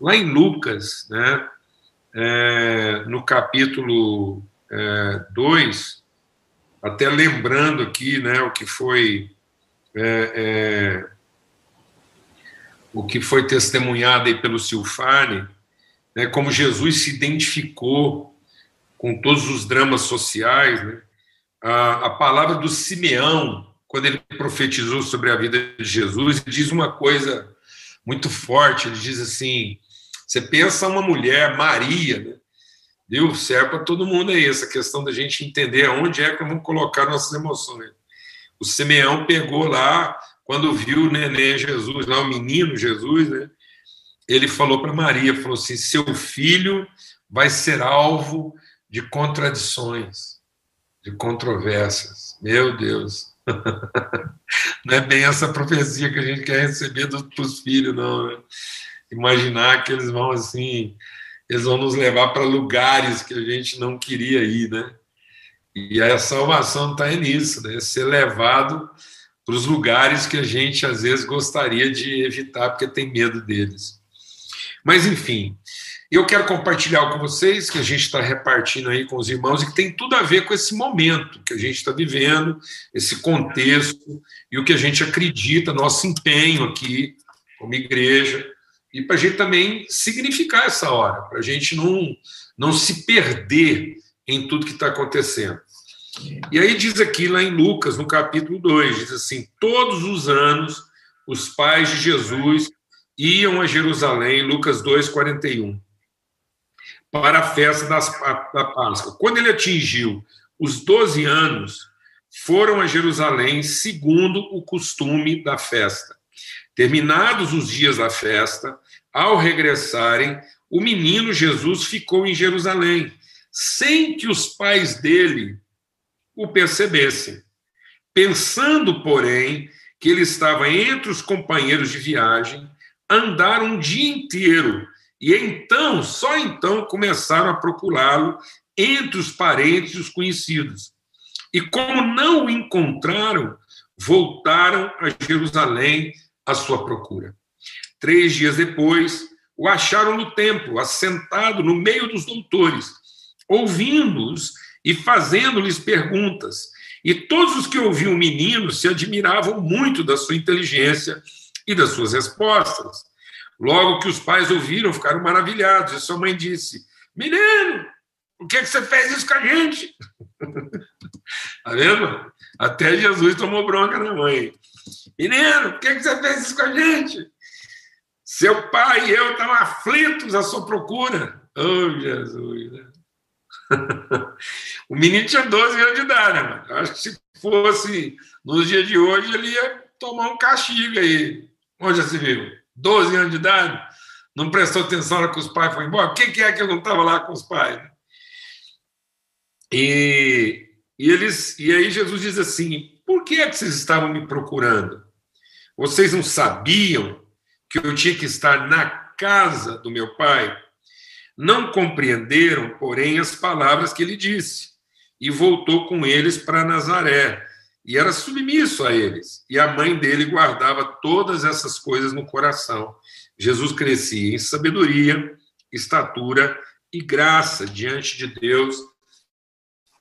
lá em Lucas, né, é, no capítulo 2, é, até lembrando aqui né, o que foi é, é, o que foi testemunhado aí pelo Silfane, né, como Jesus se identificou com todos os dramas sociais, né, a, a palavra do Simeão, quando ele profetizou sobre a vida de Jesus, diz uma coisa muito forte, ele diz assim, você pensa uma mulher, Maria, né? Viu? Serve para todo mundo aí, essa questão da gente entender aonde é que vamos colocar nossas emoções. O Simeão pegou lá, quando viu o neném Jesus, lá o menino Jesus, né? Ele falou para Maria, falou assim, seu filho vai ser alvo de contradições, de controvérsias. Meu Deus. Não é bem essa profecia que a gente quer receber dos filhos, não. Né? Imaginar que eles vão assim eles vão nos levar para lugares que a gente não queria ir, né? E a salvação está nisso, né? Ser levado para os lugares que a gente às vezes gostaria de evitar porque tem medo deles. Mas enfim, eu quero compartilhar com vocês que a gente está repartindo aí com os irmãos e que tem tudo a ver com esse momento que a gente está vivendo, esse contexto e o que a gente acredita, nosso empenho aqui como igreja e para a gente também significar essa hora, para a gente não, não se perder em tudo que está acontecendo. E aí diz aqui lá em Lucas, no capítulo 2, diz assim: todos os anos os pais de Jesus iam a Jerusalém, Lucas 2, 41, para a festa das, da Páscoa. Quando ele atingiu os 12 anos, foram a Jerusalém segundo o costume da festa. Terminados os dias da festa, ao regressarem, o menino Jesus ficou em Jerusalém, sem que os pais dele o percebessem. Pensando, porém, que ele estava entre os companheiros de viagem, andaram um dia inteiro e então, só então, começaram a procurá-lo entre os parentes e os conhecidos. E como não o encontraram, voltaram a Jerusalém à sua procura. Três dias depois, o acharam no templo, assentado no meio dos doutores, ouvindo-os e fazendo-lhes perguntas. E todos os que ouviam o menino se admiravam muito da sua inteligência e das suas respostas. Logo que os pais ouviram, ficaram maravilhados. E sua mãe disse: Menino, por que, é que você fez isso com a gente? Tá vendo? Até Jesus tomou bronca na mãe. Menino, por que, é que você fez isso com a gente? Seu pai e eu estamos aflitos à sua procura. Oh, Jesus. Né? o menino tinha 12 anos de idade, né, mano? Acho que se fosse nos dias de hoje, ele ia tomar um castigo aí. Onde já se viu? 12 anos de idade? Não prestou atenção na que os pais foram embora? Quem que é que eu não estava lá com os pais? E, e, eles, e aí Jesus diz assim: por que é que vocês estavam me procurando? Vocês não sabiam que eu tinha que estar na casa do meu pai, não compreenderam, porém, as palavras que ele disse, e voltou com eles para Nazaré, e era submisso a eles. E a mãe dele guardava todas essas coisas no coração. Jesus crescia em sabedoria, estatura e graça diante de Deus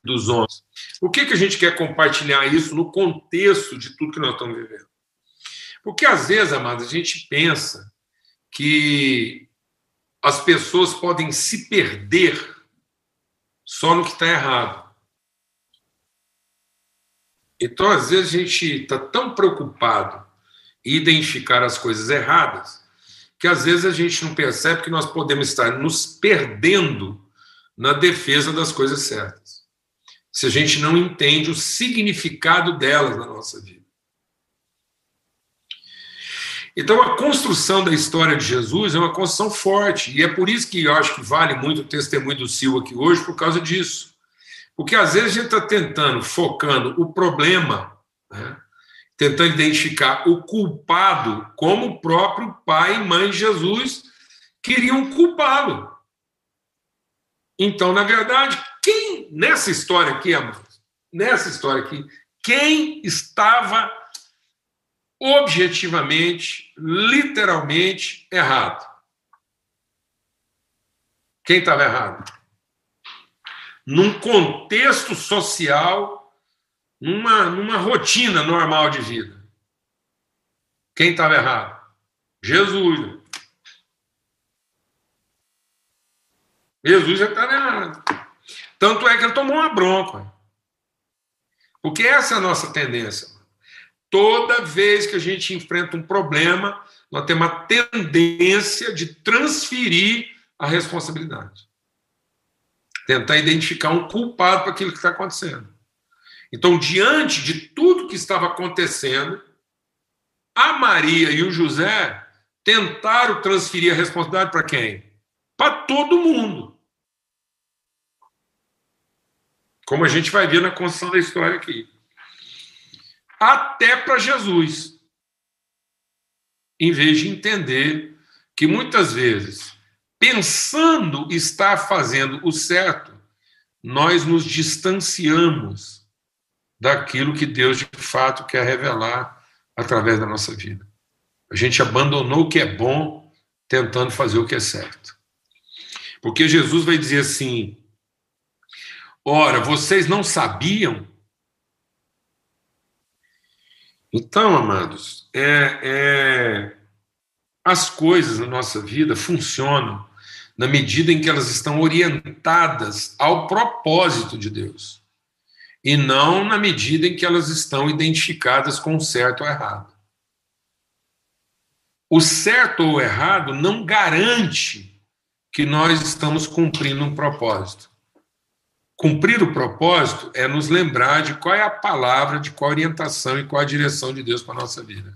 dos homens. O que, que a gente quer compartilhar isso no contexto de tudo que nós estamos vivendo? Porque às vezes, amados, a gente pensa que as pessoas podem se perder só no que está errado. Então, às vezes, a gente está tão preocupado em identificar as coisas erradas que às vezes a gente não percebe que nós podemos estar nos perdendo na defesa das coisas certas. Se a gente não entende o significado delas na nossa vida. Então, a construção da história de Jesus é uma construção forte, e é por isso que eu acho que vale muito o testemunho do Silva aqui hoje, por causa disso. Porque às vezes a gente está tentando, focando o problema, né? tentando identificar o culpado, como o próprio pai e mãe de Jesus queriam culpá-lo. Então, na verdade, quem, nessa história aqui, amados, nessa história aqui, quem estava objetivamente, literalmente errado. Quem estava errado? Num contexto social, numa, numa rotina normal de vida. Quem estava errado? Jesus. Jesus já estava errado. Tanto é que ele tomou uma bronca. Porque essa é a nossa tendência. Toda vez que a gente enfrenta um problema, nós temos uma tendência de transferir a responsabilidade. Tentar identificar um culpado para aquilo que está acontecendo. Então, diante de tudo que estava acontecendo, a Maria e o José tentaram transferir a responsabilidade para quem? Para todo mundo. Como a gente vai ver na construção da história aqui. Até para Jesus. Em vez de entender que muitas vezes, pensando estar fazendo o certo, nós nos distanciamos daquilo que Deus de fato quer revelar através da nossa vida. A gente abandonou o que é bom tentando fazer o que é certo. Porque Jesus vai dizer assim: Ora, vocês não sabiam? Então, amados, é, é, as coisas na nossa vida funcionam na medida em que elas estão orientadas ao propósito de Deus e não na medida em que elas estão identificadas com o certo ou errado. O certo ou errado não garante que nós estamos cumprindo um propósito. Cumprir o propósito é nos lembrar de qual é a palavra, de qual a orientação e qual a direção de Deus para a nossa vida.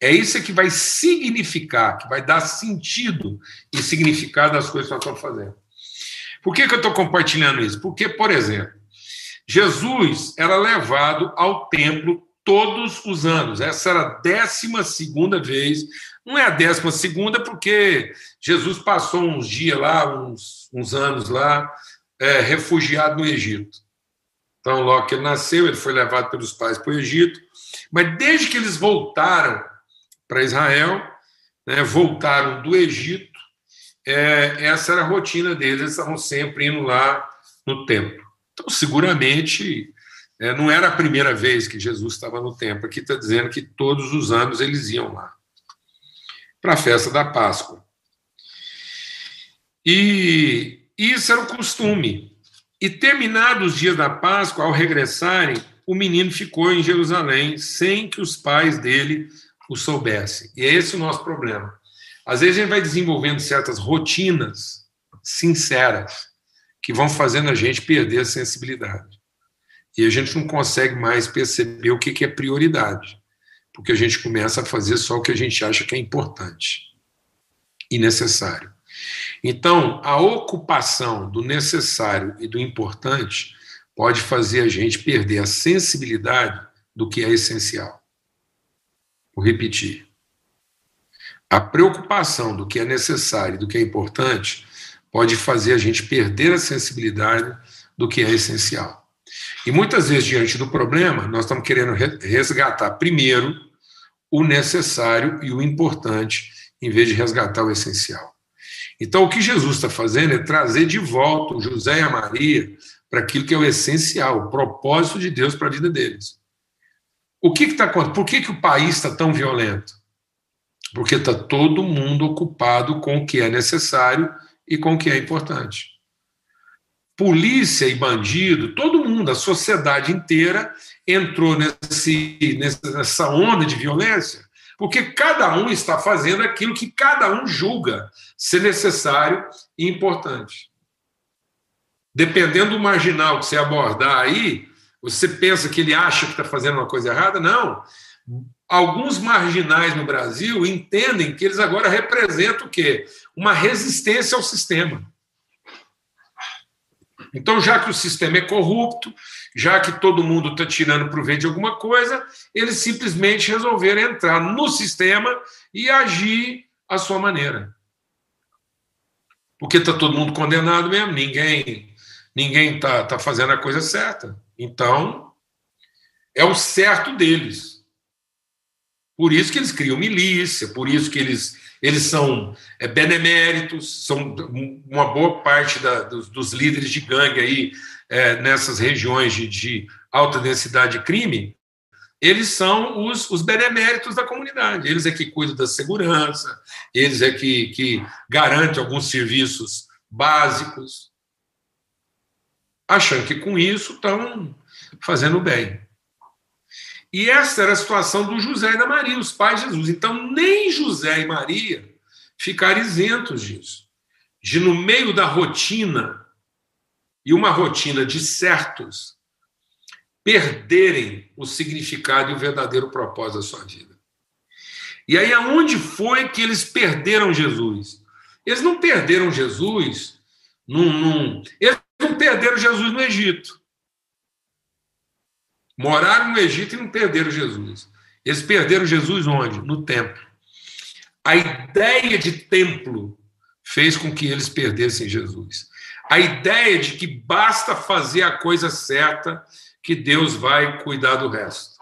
É isso que vai significar, que vai dar sentido e significado às coisas que nós estamos fazendo. Por que, que eu estou compartilhando isso? Porque, por exemplo, Jesus era levado ao templo todos os anos. Essa era a décima segunda vez. Não é a décima segunda porque Jesus passou uns dias lá, uns, uns anos lá, é, refugiado no Egito. Então, logo que ele nasceu, ele foi levado pelos pais para o Egito, mas desde que eles voltaram para Israel, né, voltaram do Egito, é, essa era a rotina deles, eles estavam sempre indo lá no templo. Então, seguramente, é, não era a primeira vez que Jesus estava no templo, aqui está dizendo que todos os anos eles iam lá para a festa da Páscoa. E isso era o costume. E terminados os dias da Páscoa, ao regressarem, o menino ficou em Jerusalém sem que os pais dele o soubessem. E é esse o nosso problema. Às vezes a gente vai desenvolvendo certas rotinas sinceras que vão fazendo a gente perder a sensibilidade. E a gente não consegue mais perceber o que é prioridade, porque a gente começa a fazer só o que a gente acha que é importante e necessário. Então, a ocupação do necessário e do importante pode fazer a gente perder a sensibilidade do que é essencial. Vou repetir. A preocupação do que é necessário e do que é importante pode fazer a gente perder a sensibilidade do que é essencial. E muitas vezes, diante do problema, nós estamos querendo resgatar primeiro o necessário e o importante, em vez de resgatar o essencial. Então, o que Jesus está fazendo é trazer de volta o José e a Maria para aquilo que é o essencial, o propósito de Deus para a vida deles. O que está acontecendo? Por que, que o país está tão violento? Porque está todo mundo ocupado com o que é necessário e com o que é importante. Polícia e bandido, todo mundo, a sociedade inteira entrou nesse, nessa onda de violência porque cada um está fazendo aquilo que cada um julga ser necessário e importante. Dependendo do marginal que você abordar aí, você pensa que ele acha que está fazendo uma coisa errada? Não. Alguns marginais no Brasil entendem que eles agora representam o quê? Uma resistência ao sistema. Então, já que o sistema é corrupto, já que todo mundo está tirando proveito de alguma coisa, eles simplesmente resolveram entrar no sistema e agir à sua maneira. Porque está todo mundo condenado mesmo, ninguém ninguém está tá fazendo a coisa certa. Então, é o certo deles. Por isso que eles criam milícia, por isso que eles, eles são é, beneméritos, são uma boa parte da, dos, dos, líderes de gangue aí é, nessas regiões de, de, alta densidade de crime, eles são os, os beneméritos da comunidade. Eles é que cuidam da segurança, eles é que, que garantem alguns serviços básicos, achando que com isso estão fazendo bem. E essa era a situação do José e da Maria, os pais de Jesus. Então, nem José e Maria ficaram isentos disso. De, no meio da rotina, e uma rotina de certos, perderem o significado e o verdadeiro propósito da sua vida. E aí, aonde foi que eles perderam Jesus? Eles não perderam Jesus num. num eles não perderam Jesus no Egito. Moraram no Egito e não perderam Jesus. Eles perderam Jesus onde? No templo. A ideia de templo fez com que eles perdessem Jesus. A ideia de que basta fazer a coisa certa que Deus vai cuidar do resto.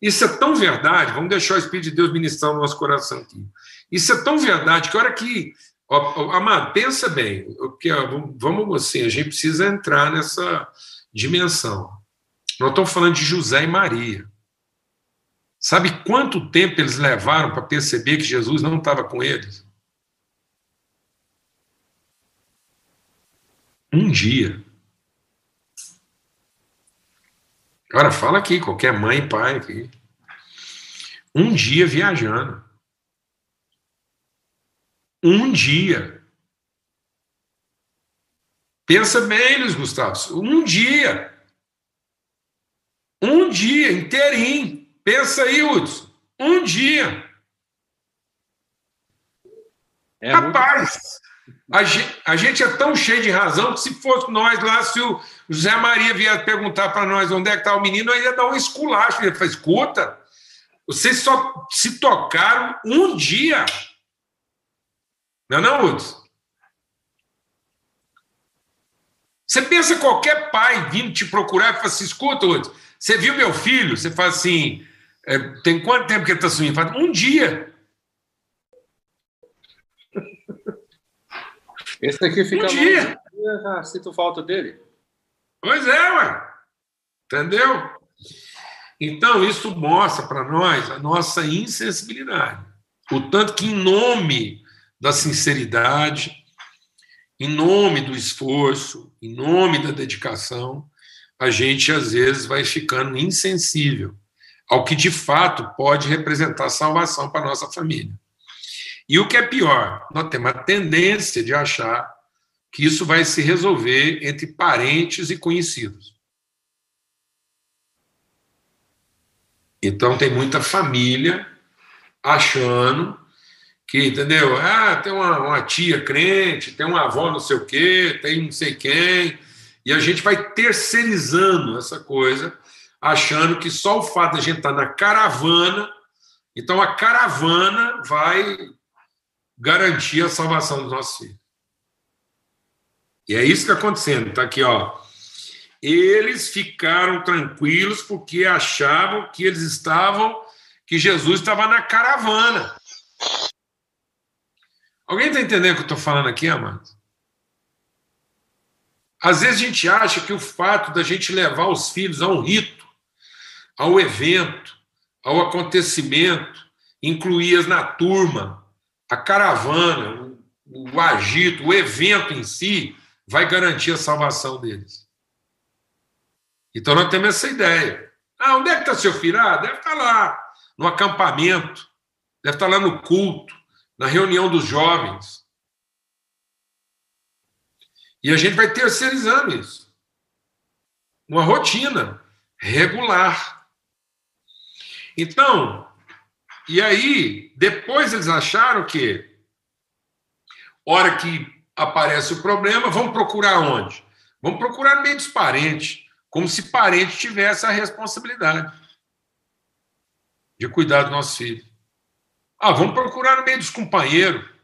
Isso é tão verdade, vamos deixar o Espírito de Deus ministrar no nosso coração aqui. Isso é tão verdade que a hora que. Amado, pensa bem, que, vamos assim, a gente precisa entrar nessa dimensão. Nós estamos falando de José e Maria. Sabe quanto tempo eles levaram para perceber que Jesus não estava com eles? Um dia. Agora fala aqui, qualquer mãe e pai aqui. Um dia viajando. Um dia. Pensa bem, Luiz Gustavo. Um dia. Um dia inteirinho. Pensa aí, Hudson. Um dia. É Rapaz, muito... a, gente, a gente é tão cheio de razão que se fosse nós lá, se o José Maria vier perguntar para nós onde é que está o menino, nós ia dar um esculacho. Ele fala, escuta, vocês só se tocaram um dia. Não é não, Hudson? Você pensa qualquer pai vindo te procurar e fala assim, escuta, Hudson, você viu meu filho? Você fala assim, é, tem quanto tempo que ele está sumindo? Fala, um dia. Esse aqui fica um dia. Ah, sinto falta dele. Pois é, ué. Entendeu? Então, isso mostra para nós a nossa insensibilidade. O tanto que, em nome da sinceridade, em nome do esforço, em nome da dedicação, a gente às vezes vai ficando insensível ao que de fato pode representar salvação para a nossa família. E o que é pior, nós temos a tendência de achar que isso vai se resolver entre parentes e conhecidos. Então tem muita família achando que, entendeu? Ah, tem uma, uma tia crente, tem uma avó não sei o quê, tem não sei quem, e a gente vai terceirizando essa coisa, achando que só o fato de a gente estar tá na caravana, então a caravana vai garantir a salvação dos nossos filhos. E é isso que está acontecendo. Está aqui, ó. Eles ficaram tranquilos porque achavam que eles estavam, que Jesus estava na caravana. Alguém está entendendo o que eu estou falando aqui, amado? Às vezes a gente acha que o fato da gente levar os filhos a um rito, ao evento, ao acontecimento, incluí-as na turma, a caravana, o agito, o evento em si, vai garantir a salvação deles. Então nós temos essa ideia. Ah, onde é que está seu filho? Ah, deve estar tá lá, no acampamento, deve estar tá lá no culto, na reunião dos jovens. E a gente vai terceirizando isso. Uma rotina regular. Então, e aí, depois eles acharam que, hora que aparece o problema, vamos procurar onde? Vamos procurar meio dos parentes, como se parente tivesse a responsabilidade de cuidar do nosso filho. Ah, vamos procurar no meio dos companheiros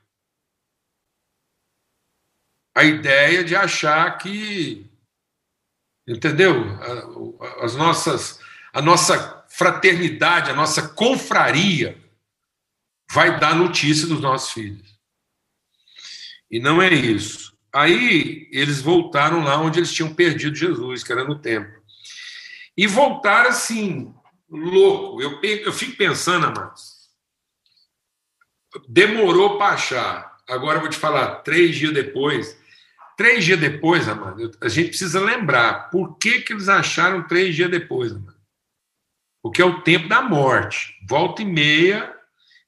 a ideia de achar que, entendeu? As nossas, a nossa fraternidade, a nossa confraria vai dar notícia dos nossos filhos. E não é isso. Aí eles voltaram lá onde eles tinham perdido Jesus, que era no templo. E voltaram assim, louco. Eu, eu fico pensando, amados. Demorou para achar. Agora eu vou te falar, três dias depois. Três dias depois, amado, a gente precisa lembrar por que, que eles acharam três dias depois, amado. Porque é o tempo da morte. Volta e meia,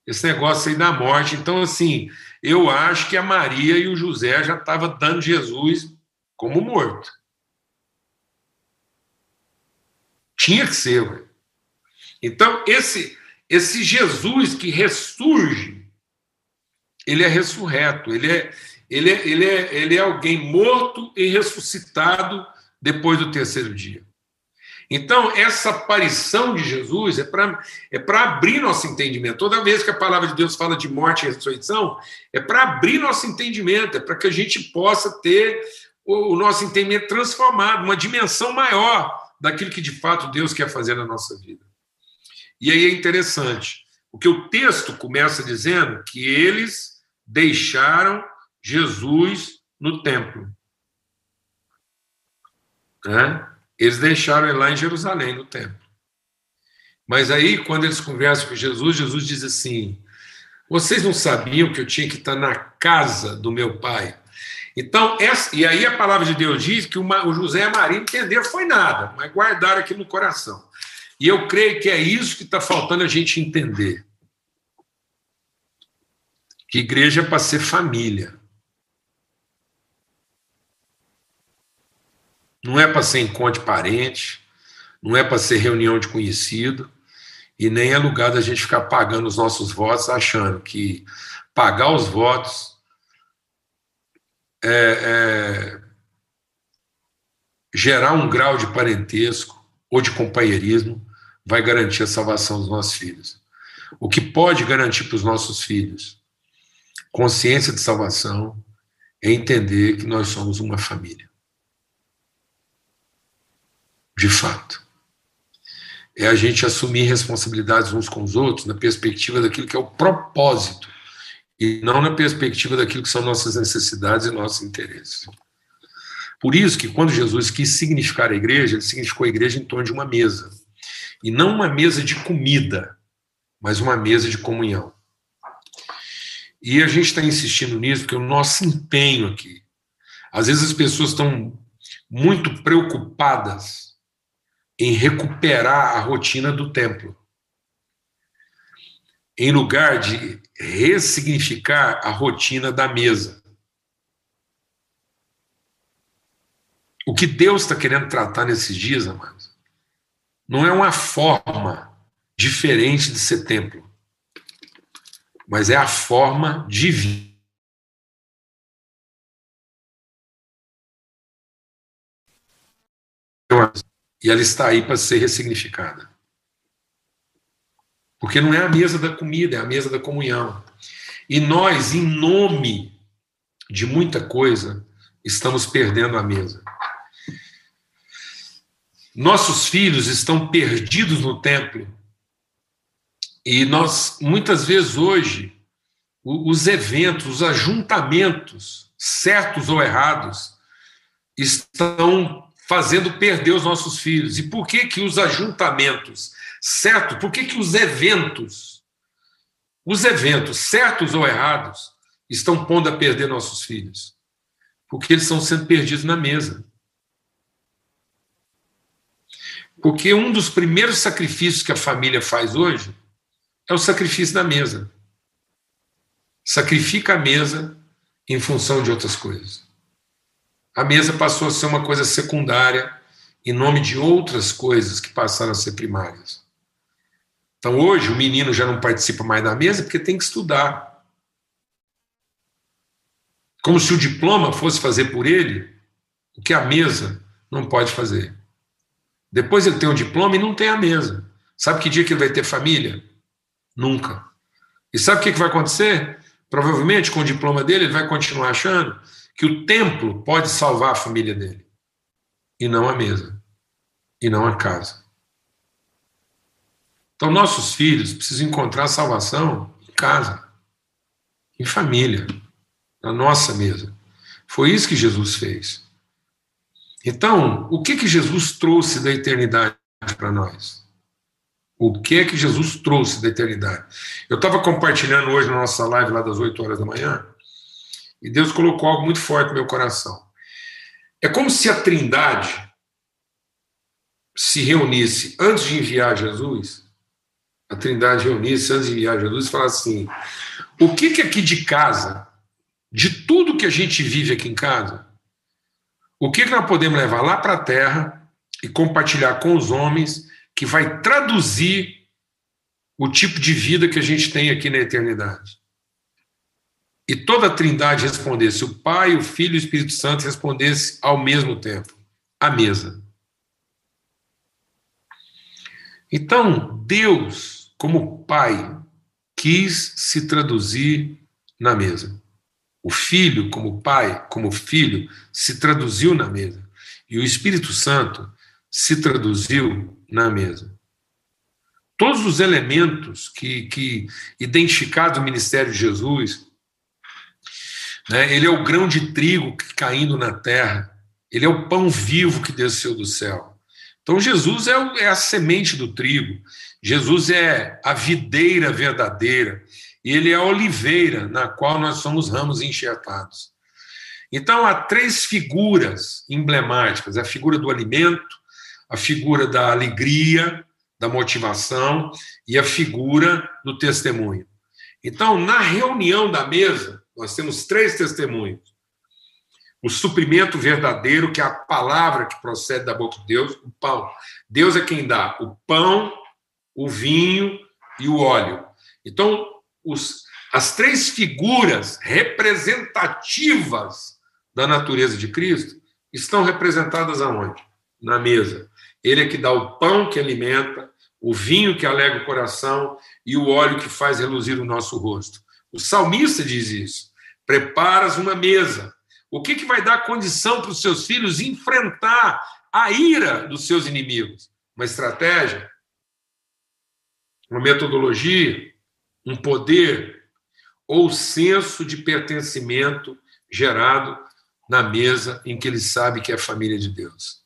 esse negócio aí da morte. Então, assim, eu acho que a Maria e o José já estavam dando Jesus como morto. Tinha que ser, ué. Então, esse, esse Jesus que ressurge, ele é ressurreto, ele é, ele, é, ele, é, ele é alguém morto e ressuscitado depois do terceiro dia. Então, essa aparição de Jesus é para é abrir nosso entendimento. Toda vez que a palavra de Deus fala de morte e ressurreição, é para abrir nosso entendimento, é para que a gente possa ter o, o nosso entendimento transformado, uma dimensão maior daquilo que de fato Deus quer fazer na nossa vida. E aí é interessante, porque o texto começa dizendo que eles deixaram Jesus no templo. Né? Eles deixaram ele lá em Jerusalém, no templo. Mas aí, quando eles conversam com Jesus, Jesus diz assim: Vocês não sabiam que eu tinha que estar na casa do meu pai? Então, essa, e aí a palavra de Deus diz que o José e a Maria entenderam foi nada, mas guardaram aqui no coração. E eu creio que é isso que está faltando a gente entender. Que igreja é para ser família. Não é para ser encontro de parente, não é para ser reunião de conhecido, e nem é lugar da gente ficar pagando os nossos votos achando que pagar os votos é, é, gerar um grau de parentesco ou de companheirismo vai garantir a salvação dos nossos filhos. O que pode garantir para os nossos filhos consciência de salvação é entender que nós somos uma família. De fato. É a gente assumir responsabilidades uns com os outros na perspectiva daquilo que é o propósito e não na perspectiva daquilo que são nossas necessidades e nossos interesses. Por isso que quando Jesus quis significar a igreja, ele significou a igreja em torno de uma mesa. E não uma mesa de comida, mas uma mesa de comunhão. E a gente está insistindo nisso porque o nosso empenho aqui. Às vezes as pessoas estão muito preocupadas em recuperar a rotina do templo em lugar de ressignificar a rotina da mesa. O que Deus está querendo tratar nesses dias, amados, não é uma forma diferente de ser templo, mas é a forma divina. E ela está aí para ser ressignificada. Porque não é a mesa da comida, é a mesa da comunhão. E nós, em nome de muita coisa, estamos perdendo a mesa. Nossos filhos estão perdidos no templo. E nós, muitas vezes hoje, os eventos, os ajuntamentos, certos ou errados, estão fazendo perder os nossos filhos. E por que que os ajuntamentos certo? Por que, que os eventos, os eventos, certos ou errados, estão pondo a perder nossos filhos? Porque eles estão sendo perdidos na mesa. Porque um dos primeiros sacrifícios que a família faz hoje é o sacrifício da mesa. Sacrifica a mesa em função de outras coisas. A mesa passou a ser uma coisa secundária em nome de outras coisas que passaram a ser primárias. Então hoje o menino já não participa mais da mesa porque tem que estudar. Como se o diploma fosse fazer por ele o que a mesa não pode fazer. Depois ele tem o diploma e não tem a mesa. Sabe que dia que ele vai ter família? Nunca. E sabe o que vai acontecer? Provavelmente com o diploma dele ele vai continuar achando que o templo pode salvar a família dele. E não a mesa. E não a casa. Então, nossos filhos precisam encontrar salvação em casa, em família, na nossa mesa. Foi isso que Jesus fez. Então, o que que Jesus trouxe da eternidade para nós? O que é que Jesus trouxe da eternidade? Eu estava compartilhando hoje na nossa live lá das 8 horas da manhã, e Deus colocou algo muito forte no meu coração. É como se a Trindade se reunisse antes de enviar Jesus, a Trindade reunisse antes de enviar Jesus e falasse assim: o que que aqui de casa, de tudo que a gente vive aqui em casa, o que, que nós podemos levar lá para a terra e compartilhar com os homens que vai traduzir o tipo de vida que a gente tem aqui na eternidade? E toda a trindade respondesse, o Pai, o Filho e o Espírito Santo respondesse ao mesmo tempo, à mesa. Então, Deus, como Pai, quis se traduzir na mesa. O Filho, como Pai, como Filho, se traduziu na mesa. E o Espírito Santo se traduziu na mesa. Todos os elementos que, que identificados no ministério de Jesus, né, ele é o grão de trigo caindo na terra, ele é o pão vivo que desceu do céu. Então, Jesus é, o, é a semente do trigo, Jesus é a videira verdadeira, e ele é a oliveira na qual nós somos ramos enxertados. Então, há três figuras emblemáticas: a figura do alimento, a figura da alegria, da motivação e a figura do testemunho. Então, na reunião da mesa, nós temos três testemunhos. O suprimento verdadeiro, que é a palavra que procede da boca de Deus, o pão. Deus é quem dá o pão, o vinho e o óleo. Então, os, as três figuras representativas da natureza de Cristo estão representadas aonde? Na mesa. Ele é que dá o pão que alimenta, o vinho que alega o coração e o óleo que faz reluzir o nosso rosto. O salmista diz isso. Preparas uma mesa. O que, que vai dar condição para os seus filhos enfrentar a ira dos seus inimigos? Uma estratégia? Uma metodologia? um poder ou senso de pertencimento gerado na mesa em que ele sabe que é a família de Deus.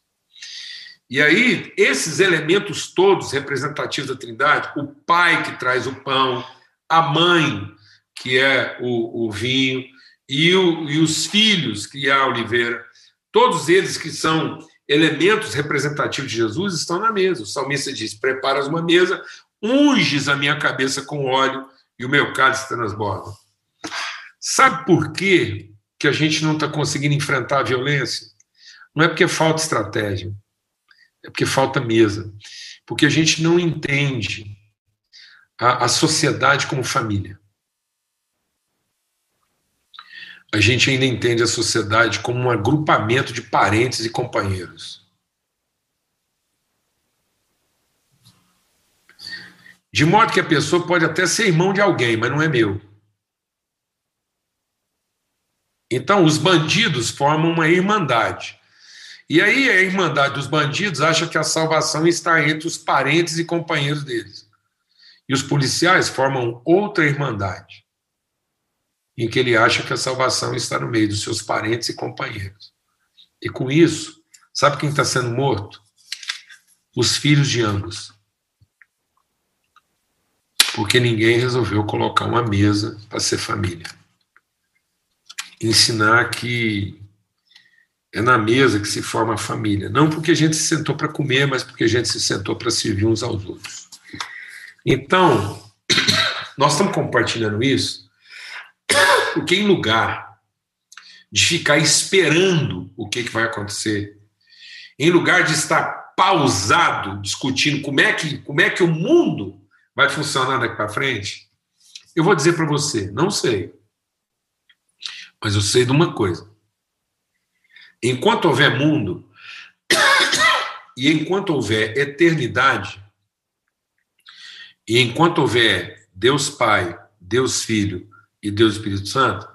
E aí, esses elementos todos representativos da Trindade, o pai que traz o pão, a mãe, que é o, o vinho, e, o, e os filhos, que é a oliveira, todos eles que são elementos representativos de Jesus estão na mesa. O salmista diz: Preparas uma mesa unges a minha cabeça com óleo e o meu cálice transborda. Sabe por quê que a gente não está conseguindo enfrentar a violência? Não é porque falta estratégia, é porque falta mesa. Porque a gente não entende a, a sociedade como família. A gente ainda entende a sociedade como um agrupamento de parentes e companheiros. De modo que a pessoa pode até ser irmão de alguém, mas não é meu. Então, os bandidos formam uma irmandade. E aí, a irmandade dos bandidos acha que a salvação está entre os parentes e companheiros deles. E os policiais formam outra irmandade, em que ele acha que a salvação está no meio dos seus parentes e companheiros. E com isso, sabe quem está sendo morto? Os filhos de ambos porque ninguém resolveu colocar uma mesa para ser família. Ensinar que é na mesa que se forma a família, não porque a gente se sentou para comer, mas porque a gente se sentou para servir uns aos outros. Então, nós estamos compartilhando isso porque, em lugar de ficar esperando o que, que vai acontecer, em lugar de estar pausado discutindo como é que, como é que o mundo Vai funcionar daqui para frente? Eu vou dizer para você, não sei. Mas eu sei de uma coisa. Enquanto houver mundo e enquanto houver eternidade, e enquanto houver Deus Pai, Deus Filho e Deus Espírito Santo,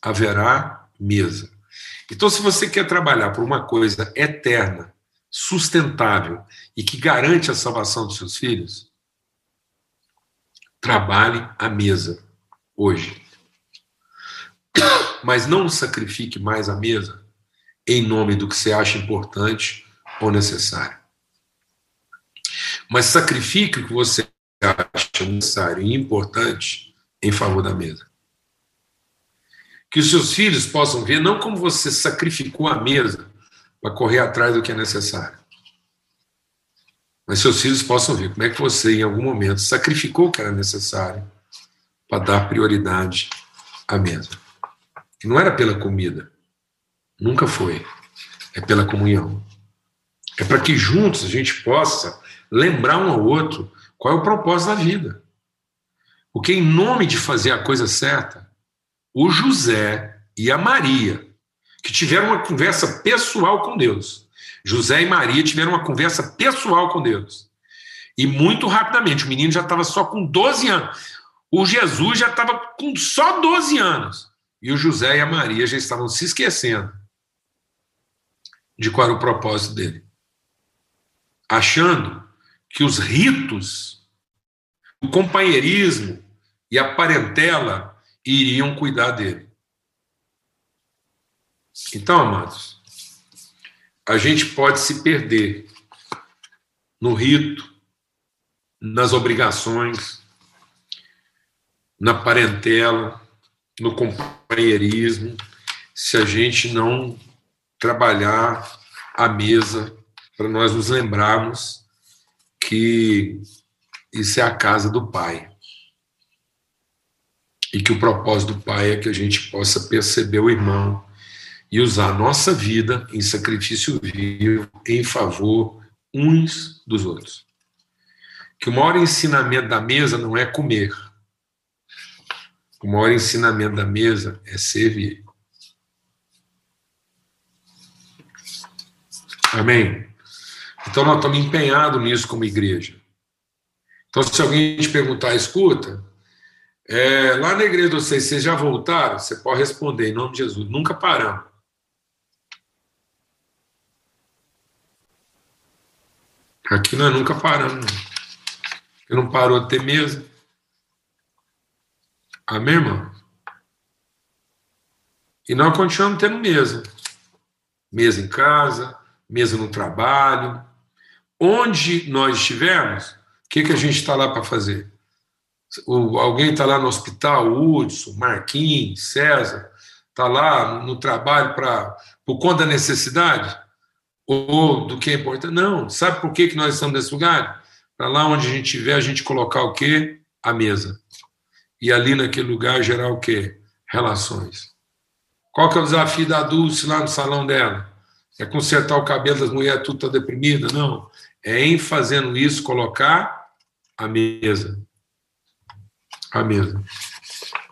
haverá mesa. Então, se você quer trabalhar por uma coisa eterna, sustentável e que garante a salvação dos seus filhos, trabalhe à mesa hoje. Mas não sacrifique mais a mesa em nome do que você acha importante ou necessário. Mas sacrifique o que você acha necessário e importante em favor da mesa. Que os seus filhos possam ver não como você sacrificou a mesa para correr atrás do que é necessário, mas seus filhos possam ver como é que você, em algum momento, sacrificou o que era necessário para dar prioridade à mesa. Que não era pela comida, nunca foi, é pela comunhão. É para que juntos a gente possa lembrar um ao outro qual é o propósito da vida. Porque, em nome de fazer a coisa certa, o José e a Maria, que tiveram uma conversa pessoal com Deus, José e Maria tiveram uma conversa pessoal com Deus. E muito rapidamente, o menino já estava só com 12 anos. O Jesus já estava com só 12 anos. E o José e a Maria já estavam se esquecendo de qual era o propósito dele. Achando que os ritos, o companheirismo e a parentela iriam cuidar dele. Então, amados, a gente pode se perder no rito, nas obrigações, na parentela, no companheirismo, se a gente não trabalhar a mesa para nós nos lembrarmos que isso é a casa do Pai. E que o propósito do Pai é que a gente possa perceber o irmão, e usar a nossa vida em sacrifício vivo em favor uns dos outros. Que o maior ensinamento da mesa não é comer. O maior ensinamento da mesa é servir. Amém? Então nós estamos empenhados nisso como igreja. Então, se alguém te perguntar, escuta, é, lá na igreja de vocês, vocês já voltaram? Você pode responder em nome de Jesus. Nunca paramos. Aqui nós nunca paramos. Porque não parou ter mesa. Amém, irmão? E nós continuamos tendo mesa. Mesa em casa, mesa no trabalho. Onde nós estivermos, o que, que a gente está lá para fazer? O, alguém está lá no hospital, o Hudson, Marquinhos, César, está lá no trabalho para por conta da necessidade? ou do que é importante. Não, sabe por que, que nós estamos nesse lugar? Para lá onde a gente estiver, a gente colocar o quê? A mesa. E ali naquele lugar gerar o quê? Relações. Qual que é o desafio da Dulce lá no salão dela? É consertar o cabelo das mulheres tudo tá deprimida? Não. É em fazendo isso colocar a mesa. A.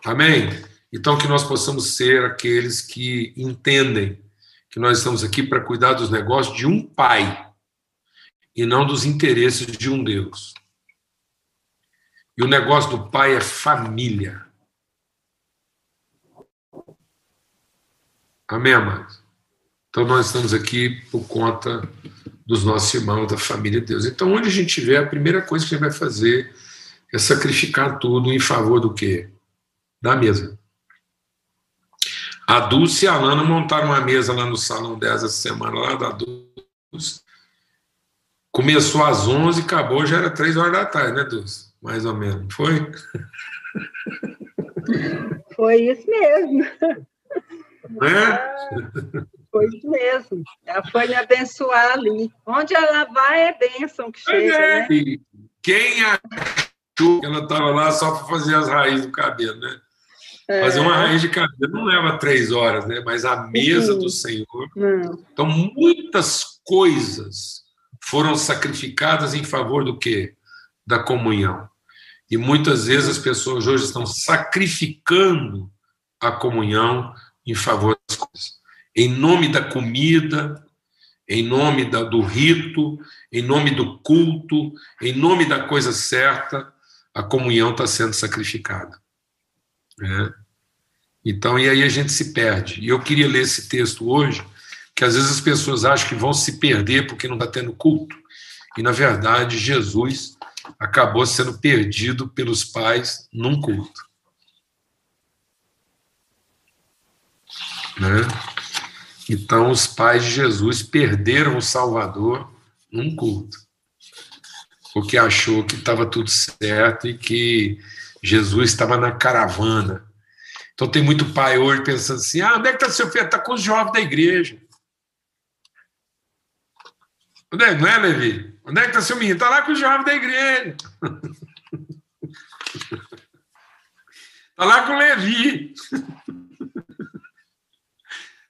Amém? Então que nós possamos ser aqueles que entendem que nós estamos aqui para cuidar dos negócios de um pai e não dos interesses de um Deus. E o negócio do pai é família. Amém, amados? Então nós estamos aqui por conta dos nossos irmãos, da família de Deus. Então, onde a gente estiver, a primeira coisa que a gente vai fazer é sacrificar tudo em favor do quê? Da mesa. A Dulce e a Lana montaram uma mesa lá no salão dessa semana, lá da Dulce. Começou às 11 e acabou, já era 3 horas da tarde, né, Dulce? Mais ou menos. Foi? Foi isso mesmo. É? Foi isso mesmo. Ela foi me abençoar ali. Onde ela vai é bênção que chega, é. né? Quem que ela estava lá só para fazer as raízes do cabelo, né? É. Fazer uma raiz de cabelo não leva três horas, né? Mas a mesa Sim. do Senhor. Não. Então, muitas coisas foram sacrificadas em favor do quê? Da comunhão. E muitas vezes as pessoas hoje estão sacrificando a comunhão em favor das coisas. Em nome da comida, em nome da, do rito, em nome do culto, em nome da coisa certa, a comunhão está sendo sacrificada. Né? Então, e aí a gente se perde. E eu queria ler esse texto hoje, que às vezes as pessoas acham que vão se perder porque não está tendo culto. E, na verdade, Jesus acabou sendo perdido pelos pais num culto. Né? Então, os pais de Jesus perderam o Salvador num culto, porque achou que estava tudo certo e que Jesus estava na caravana. Então, tem muito pai hoje pensando assim: ah, onde é que está seu filho? Está com os jovens da igreja. Onde é, não é, Levi? Onde é que está seu menino? Está lá com os jovens da igreja. Está lá com o Levi.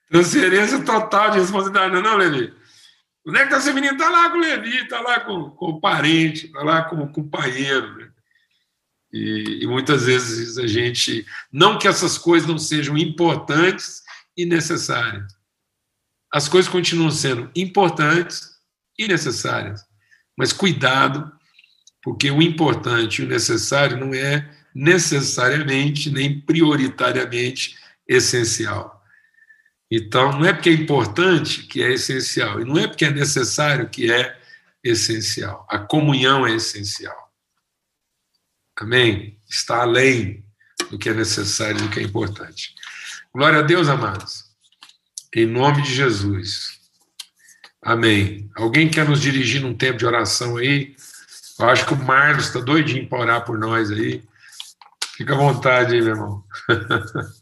Transferência total de responsabilidade, não, é não Levi? É que está seu menino? Está lá com o Levi, está lá com, com o parente, está lá com o companheiro. Né? E, e, muitas vezes a gente. Não que essas coisas não sejam importantes e necessárias. As coisas continuam sendo importantes e necessárias. Mas cuidado, porque o importante e o necessário não é necessariamente nem prioritariamente essencial. Então, não é porque é importante que é essencial, e não é porque é necessário que é essencial. A comunhão é essencial. Amém? Está além do que é necessário, do que é importante. Glória a Deus, amados. Em nome de Jesus. Amém. Alguém quer nos dirigir num tempo de oração aí? Eu acho que o Marlos está doidinho para orar por nós aí. Fica à vontade aí, meu irmão.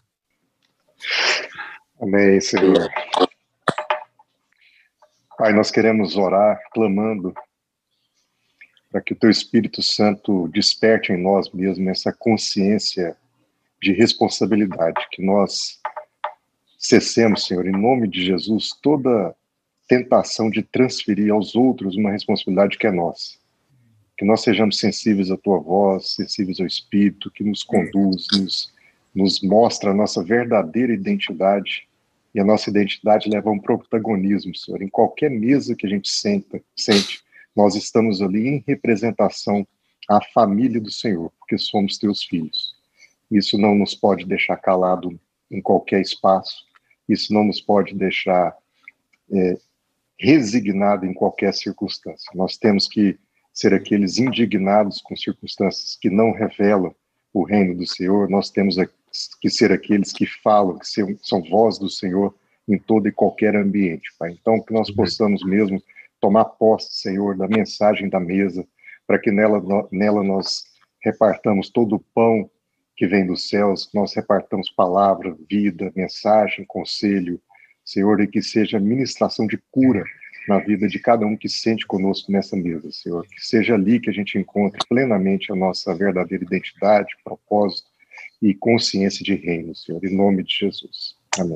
Amém, Senhor. Pai, nós queremos orar clamando para que o Teu Espírito Santo desperte em nós mesmo essa consciência de responsabilidade, que nós cessemos, Senhor, em nome de Jesus, toda tentação de transferir aos outros uma responsabilidade que é nossa. Que nós sejamos sensíveis à Tua voz, sensíveis ao Espírito, que nos conduz, nos nos mostra a nossa verdadeira identidade e a nossa identidade leva a um protagonismo, Senhor. Em qualquer mesa que a gente senta, sente, nós estamos ali em representação à família do Senhor, porque somos teus filhos. Isso não nos pode deixar calado em qualquer espaço, isso não nos pode deixar é, resignado em qualquer circunstância. Nós temos que ser aqueles indignados com circunstâncias que não revelam o reino do Senhor, nós temos que ser aqueles que falam, que são voz do Senhor em todo e qualquer ambiente, Pai. Então, que nós possamos mesmo tomar posse, Senhor, da mensagem da mesa, para que nela, nela nós repartamos todo o pão que vem dos céus, que nós repartamos palavra, vida, mensagem, conselho, Senhor, e que seja ministração de cura na vida de cada um que sente conosco nessa mesa, Senhor. Que seja ali que a gente encontre plenamente a nossa verdadeira identidade, propósito, e consciência de reino, Senhor, em nome de Jesus. Amém.